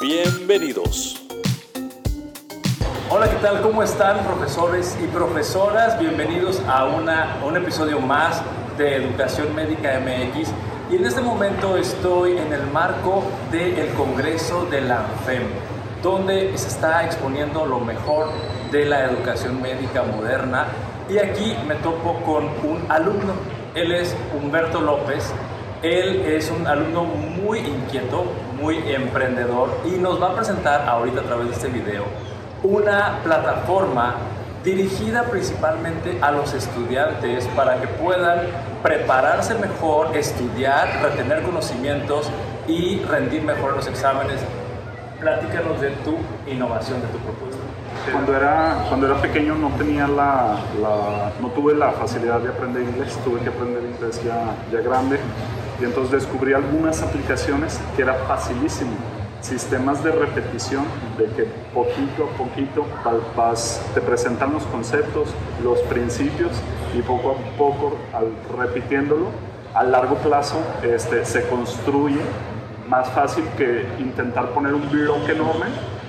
Bienvenidos. Hola, ¿qué tal? ¿Cómo están profesores y profesoras? Bienvenidos a, una, un episodio más de Educación Médica MX. Y en este momento estoy en el marco del Congreso de la ANFEM, donde se está exponiendo lo mejor de la educación médica moderna. Y aquí me topo con un alumno. Él es Humberto López. Él es un alumno muy inquieto, muy emprendedor y nos va a presentar ahorita a través de este video una plataforma dirigida principalmente a los estudiantes para que puedan prepararse mejor, estudiar, retener conocimientos y rendir mejor los exámenes. Platícanos de tu innovación, de tu propuesta. Cuando era, cuando era pequeño no tenía la, la, no tuve la facilidad de aprender inglés, tuve que aprender inglés ya, ya grande y entonces descubrí algunas aplicaciones que era facilísimo sistemas de repetición, de que poquito a poquito vas, te presentan los conceptos, los principios y poco a poco, al repitiéndolo, a largo plazo este, se construye más fácil que intentar poner un bloque enorme.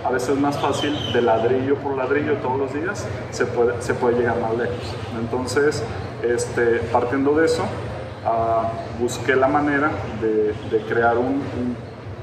A veces es más fácil de ladrillo por ladrillo todos los días, se puede, se puede llegar más lejos. Entonces, este, partiendo de eso, uh, busqué la manera de, de crear un, un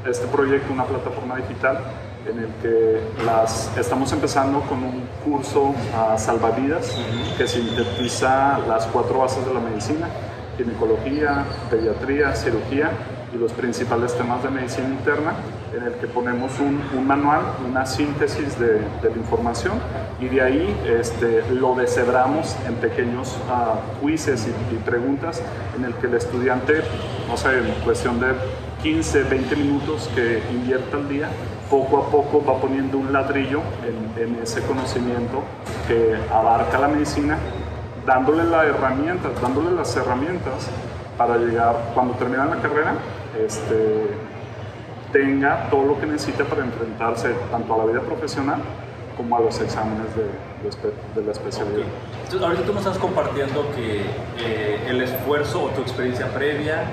este proyecto, una plataforma digital en el que las, estamos empezando con un curso a salvavidas que sintetiza las cuatro bases de la medicina, ginecología, pediatría, cirugía y los principales temas de medicina interna, en el que ponemos un, manual, una síntesis de, de, la información y de ahí este, lo deshebramos en pequeños uh, y, y, preguntas en el que el estudiante, no sé, en cuestión de 15, 20 minutos que invierta al día, poco a poco va poniendo un ladrillo en, en ese conocimiento que abarca la medicina, dándole la herramienta, dándole las herramientas para llegar, cuando termina la carrera, este, tenga todo lo que necesita para enfrentarse tanto a la vida profesional como a los exámenes de, de, de la especialidad. Okay. Entonces, ahorita tú me estás compartiendo que eh, el esfuerzo o tu experiencia previa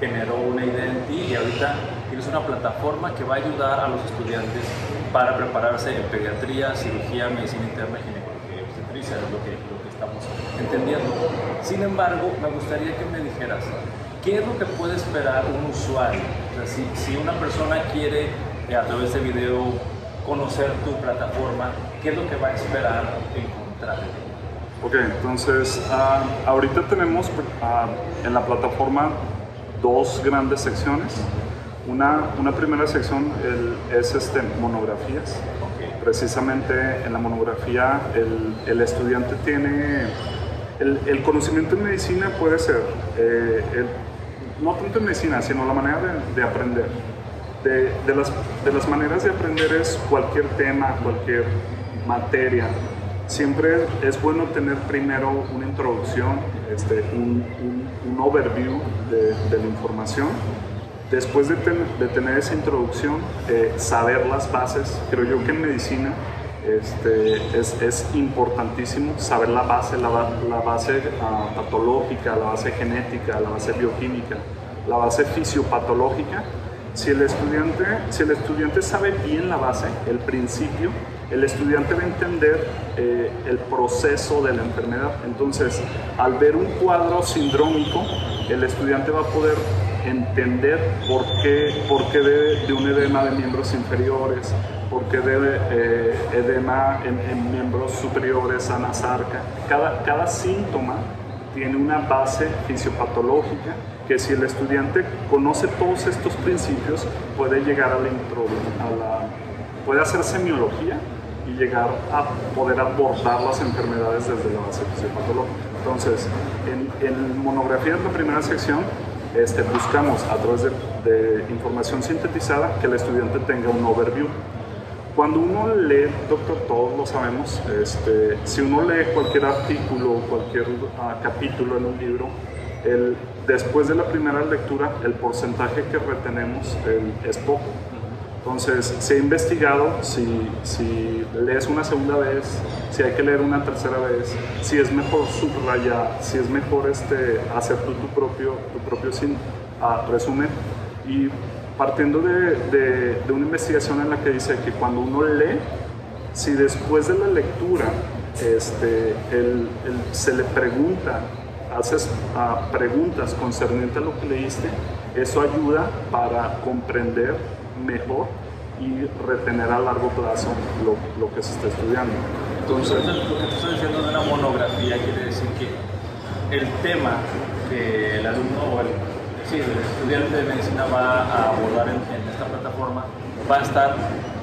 generó una idea en ti y ahorita tienes una plataforma que va a ayudar a los estudiantes para prepararse en pediatría, cirugía, medicina interna, ginecología y obstetricia, es lo que, lo que estamos entendiendo. Sin embargo, me gustaría que me dijeras, ¿qué es lo que puede esperar un usuario? O sea, si, si una persona quiere eh, a través de video conocer tu plataforma, ¿qué es lo que va a esperar encontrar? Ok, entonces uh, ahorita tenemos uh, en la plataforma dos grandes secciones. Una, una primera sección el, es este, monografías. Okay. Precisamente en la monografía el, el estudiante tiene... El, el, conocimiento en medicina puede ser, eh, no tanto en medicina, sino la manera de, de aprender. De, de, las, de las maneras de aprender es cualquier tema, cualquier materia, siempre es bueno tener primero una introducción, este, un, un, overview de, de, la información. Después de, ten, de tener esa introducción, eh, saber las bases. Creo yo que en medicina este, es, es, importantísimo saber la base, la, base uh, patológica, la base genética, la base bioquímica, la base fisiopatológica. Si el, estudiante, si el estudiante sabe bien la base, el principio, el estudiante va a entender eh, el proceso de la enfermedad. Entonces, al ver un cuadro sindrómico, el estudiante va a poder entender por qué, por qué de, de un edema de miembros inferiores, por qué de eh, edema en, en, miembros superiores, anasarca. Cada, cada síntoma tiene una base fisiopatológica que si el estudiante conoce todos estos principios puede llegar a la, a la puede hacer semiología y llegar a poder abordar las enfermedades desde la base fisiopatológica. Entonces, en, en monografía de la primera sección, este, buscamos a través de, de, información sintetizada que el estudiante tenga un overview Cuando uno lee, doctor, todos lo sabemos, este, si uno lee cualquier artículo o cualquier uh, capítulo en un libro, el, después de la primera lectura, el porcentaje que retenemos el, es poco. Entonces, se ha investigado si, si, lees una segunda vez, si hay que leer una tercera vez, si es mejor subrayar, si es mejor este, hacer tú tu propio, tu propio sin, uh, resumen. Y partiendo de, de, de, una investigación en la que dice que cuando uno lee, si después de la lectura este, el, el, se le pregunta, haces uh, preguntas concernientes a lo que leíste, eso ayuda para comprender mejor y retener a largo plazo lo, lo que se está estudiando. Entonces, lo que tú diciendo de una monografía quiere decir que el tema que el alumno o el estudiante de medicina va a abordar en, esta plataforma, va a estar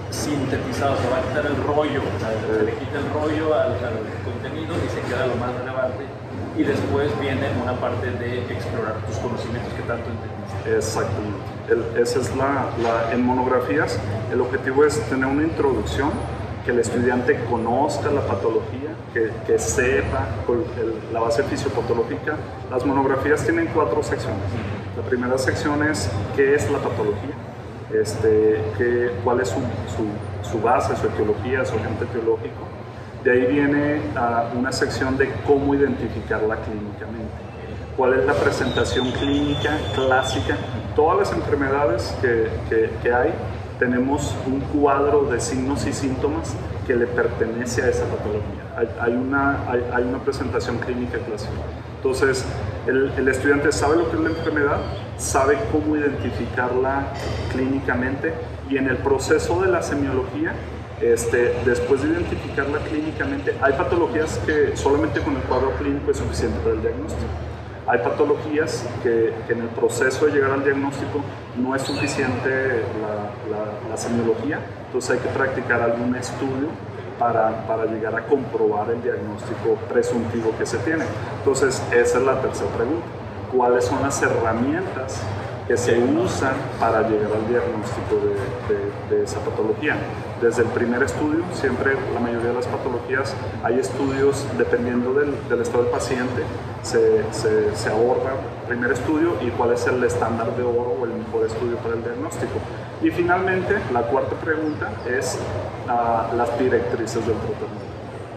sintetizado, se va a quitar el rollo, se le quita el rollo al, contenido y se queda lo más relevante. Y después viene una parte de explorar tus conocimientos que tanto entendiste. Exactamente. Esa es la, la, en monografías, el objetivo es tener una introducción, que el estudiante conozca la patología, que, que sepa el, la base fisiopatológica. Las monografías tienen cuatro secciones. La primera sección es qué es la patología, este, qué, cuál es su, su, base, su etiología, su agente etiológico. De ahí viene uh, una sección de cómo identificarla clínicamente, cuál es la presentación clínica clásica. Todas las enfermedades que, que, hay tenemos un cuadro de signos y síntomas que le pertenece a esa patología. Hay, una, hay una presentación clínica clásica. Entonces, el, el, estudiante sabe lo que es la enfermedad, sabe cómo identificarla clínicamente y en el proceso de la semiología, este, después de identificarla clínicamente, hay patologías que solamente con el cuadro clínico es suficiente para el diagnóstico. Hay patologías que, en el proceso de llegar al diagnóstico no es suficiente la, la, la semiología, entonces hay que practicar algún estudio para, llegar a comprobar el diagnóstico presuntivo que se tiene. Entonces, esa es la tercera pregunta. ¿Cuáles son las herramientas que se usan para llegar al diagnóstico de, esa patología? Desde el primer estudio, siempre la mayoría de las patologías, hay estudios dependiendo del, estado del paciente, se, se, ahorra primer estudio y cuál es el estándar de oro o el mejor estudio para el diagnóstico. Y finalmente, la cuarta pregunta es uh, las directrices del tratamiento.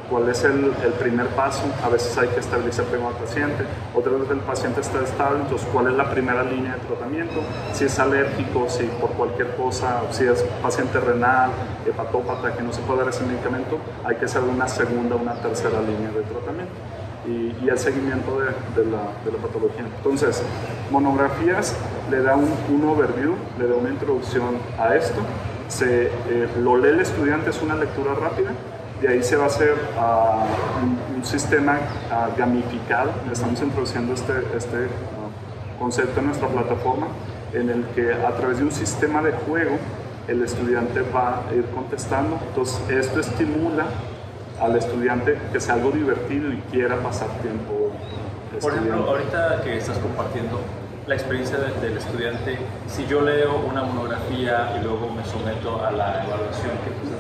¿Cuál es el, el, primer paso? A veces hay que estabilizar primero al paciente, otras veces el paciente está estable, entonces ¿cuál es la primera línea de tratamiento? Si es alérgico, si por cualquier cosa, si es paciente renal, hepatópata, que no se puede dar ese medicamento, hay que hacer una segunda, una tercera línea de tratamiento. Y, y, el seguimiento de, de, la, de, la, patología. Entonces, monografías le da un, un, overview, le da una introducción a esto, se, eh, lo lee el estudiante, es una lectura rápida, de ahí se va a hacer uh, un, un, sistema uh, gamificado, estamos introduciendo este, este uh, concepto en nuestra plataforma, en el que a través de un sistema de juego el estudiante va a ir contestando, entonces esto estimula al estudiante que sea algo divertido y quiera pasar tiempo. Por ejemplo, ahorita que estás compartiendo la experiencia de, del estudiante, si yo leo una monografía y luego me someto a la evaluación que diciendo,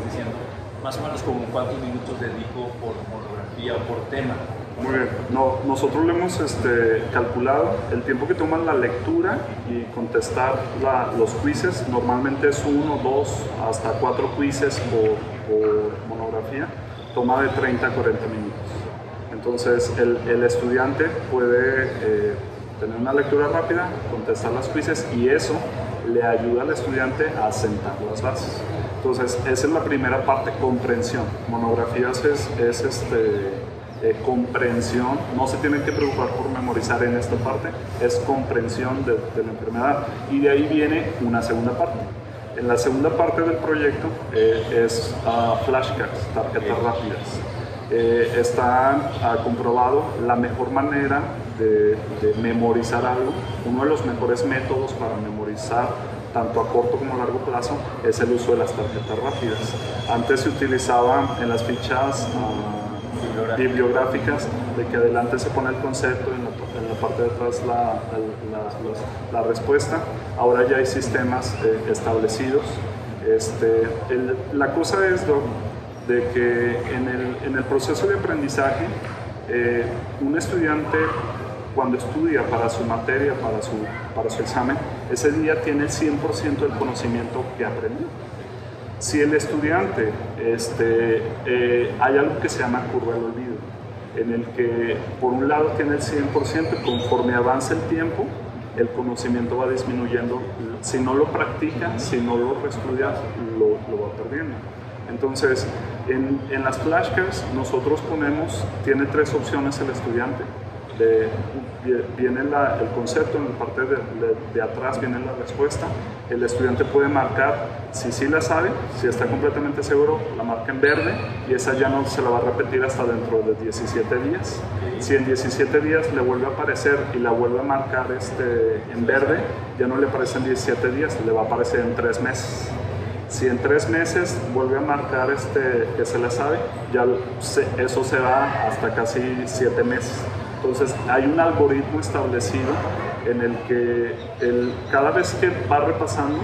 más o menos como cuántos minutos dedico por monografía o por tema. Muy bien, no, nosotros le hemos este, calculado el tiempo que toma la lectura y contestar la, los quizzes, normalmente es uno, dos, hasta cuatro quizzes por, por monografía toma de 30 a 40 minutos. Entonces el, el estudiante puede eh, tener una lectura rápida, contestar las quizzes y eso le ayuda al estudiante a sentar las bases. Entonces esa es la primera parte, comprensión. Monografías es, es este, eh, comprensión, no se tienen que preocupar por memorizar en esta parte, es comprensión de, de la enfermedad. Y de ahí viene una segunda parte en la segunda parte del proyecto eh, es uh, flashcards, tarjetas rápidas. Eh, está uh, comprobado la mejor manera de, de, memorizar algo. Uno de los mejores métodos para memorizar tanto a corto como a largo plazo es el uso de las tarjetas rápidas. Antes se utilizaba en las fichas uh, bibliográficas de que adelante se pone el concepto y en la, en la parte de atrás la, la, la, respuesta. Ahora ya hay sistemas eh, establecidos Este, la cosa es, de que en el, en el, proceso de aprendizaje, eh, un estudiante cuando estudia para su materia, para su, para su examen, ese día tiene el 100% del conocimiento que aprendió. Si el estudiante, este, eh, hay algo que se llama curva del olvido, en el que por un lado tiene el 100% y conforme avanza el tiempo, el conocimiento va disminuyendo. Si no lo practica, si no lo estudia, lo, va perdiendo. Entonces, en, en, las flashcards nosotros ponemos, tiene tres opciones el estudiante viene el concepto, en la parte de, atrás viene la respuesta. El estudiante puede marcar si sí la sabe, si está completamente seguro, la marca en verde y esa ya no se la va a repetir hasta dentro de 17 días. Si en 17 días le vuelve a aparecer y la vuelve a marcar este, en verde, ya no le aparece en 17 días, le va a aparecer en 3 meses. Si en tres meses vuelve a marcar este, que se la sabe, ya eso se va hasta casi 7 meses. Entonces hay un algoritmo establecido en el que el, cada vez que va repasando,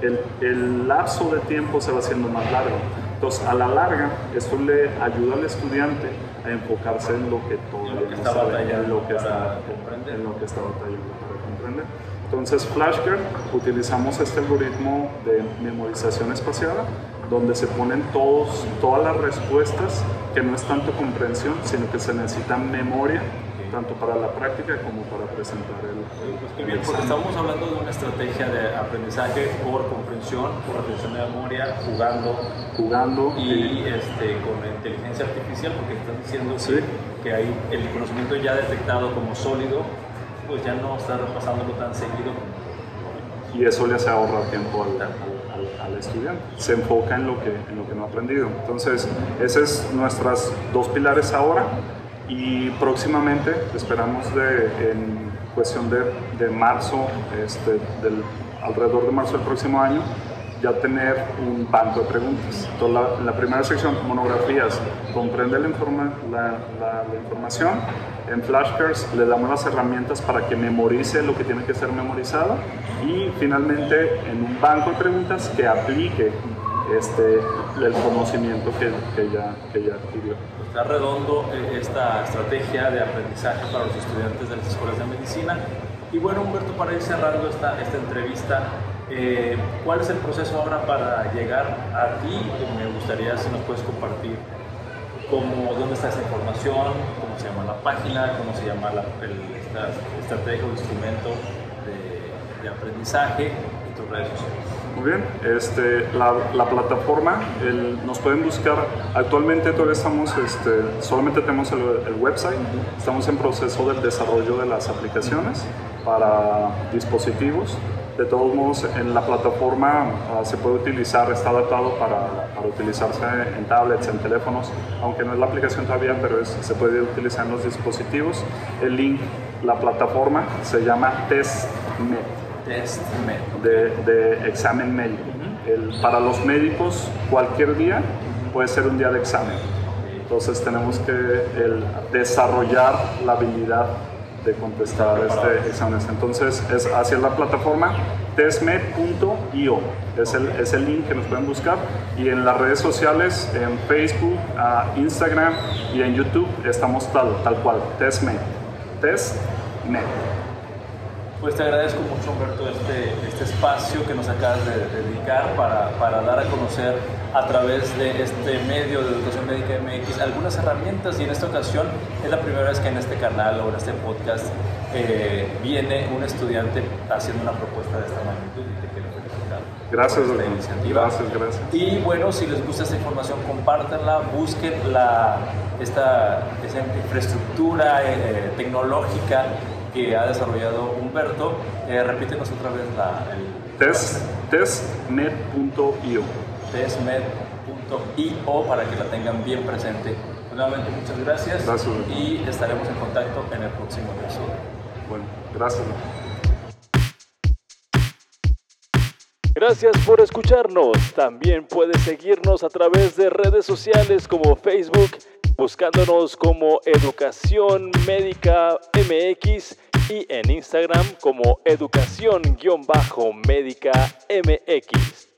el, el, lapso de tiempo se va haciendo más largo. Entonces a la larga esto le ayuda al estudiante a enfocarse en lo que todavía no sabe, en lo que está, en lo que está batallando para comprender. Entonces Flashcard utilizamos este algoritmo de memorización espaciada donde se ponen todos, todas las respuestas que no es tanto comprensión, sino que se necesita memoria tanto para la práctica como para presentar el, pues bien, porque estamos hablando de una estrategia de aprendizaje por comprensión, por retención de memoria, jugando, jugando y este, con inteligencia artificial, porque están diciendo que hay el conocimiento ya detectado como sólido, pues ya no está repasándolo tan seguido. Y eso le hace ahorrar tiempo al, al, al, estudiante. Se enfoca en lo, que, en lo que no ha aprendido. Entonces, esas son nuestras dos pilares ahora y próximamente esperamos de, en cuestión de, de marzo, este, del, alrededor de marzo del próximo año, ya tener un banco de preguntas. Entonces, la, la primera sección, monografías, comprende la, informa, la, la, la, información. En flashcards le damos las herramientas para que memorice lo que tiene que ser memorizado. Y finalmente, en un banco de preguntas que aplique este, el conocimiento que, que, ya, que ya adquirió. Está redondo eh, esta estrategia de aprendizaje para los estudiantes de las escuelas de medicina. Y bueno, Humberto, para ir cerrando esta, esta entrevista, eh, ¿cuál es el proceso ahora para llegar a ti? Me gustaría si nos puedes compartir cómo, dónde está esa información, cómo se llama la página, cómo se llama la, el, esta estrategia o instrumento de, de aprendizaje y tus redes sociales. Muy bien, este, la, la plataforma, el, nos pueden buscar, actualmente todavía estamos, este, solamente tenemos el, el, website, estamos en proceso del desarrollo de las aplicaciones para dispositivos. De todos modos, en la plataforma uh, se puede utilizar, está adaptado para, para, utilizarse en tablets, en teléfonos, aunque no es la aplicación todavía, pero es, se puede utilizar en los dispositivos. El link, la plataforma se llama TestNet de, de examen médico. El, para los médicos, cualquier día puede ser un día de examen. Entonces tenemos que el, desarrollar la habilidad de contestar este examen. Entonces es hacia la plataforma testmed.io. Es el, es el link que nos pueden buscar. Y en las redes sociales, en Facebook, uh, Instagram y en YouTube, estamos tal, tal cual, testmed. Testmed. Pues te agradezco mucho, Humberto, este, este espacio que nos acabas de, dedicar para, para, dar a conocer a través de este medio de Educación Médica MX algunas herramientas y en esta ocasión es la primera vez que en este canal o en este podcast eh, viene un estudiante haciendo una propuesta de esta magnitud y te quiero felicitar. Gracias, por esta iniciativa. Gracias, gracias. Y bueno, si les gusta esta información, compártanla, busquen la, esta, esta infraestructura eh, tecnológica que ha desarrollado Humberto. Eh, repítenos otra vez la, el Test, testmed.io. Testmed.io para que la tengan bien presente. Pues, nuevamente muchas gracias, gracias, y estaremos en contacto en el próximo episodio. Bueno, gracias. Gracias por escucharnos. También puedes seguirnos a través de redes sociales como Facebook, buscándonos como Educación Médica MX y en Instagram como Educación-Médica MX.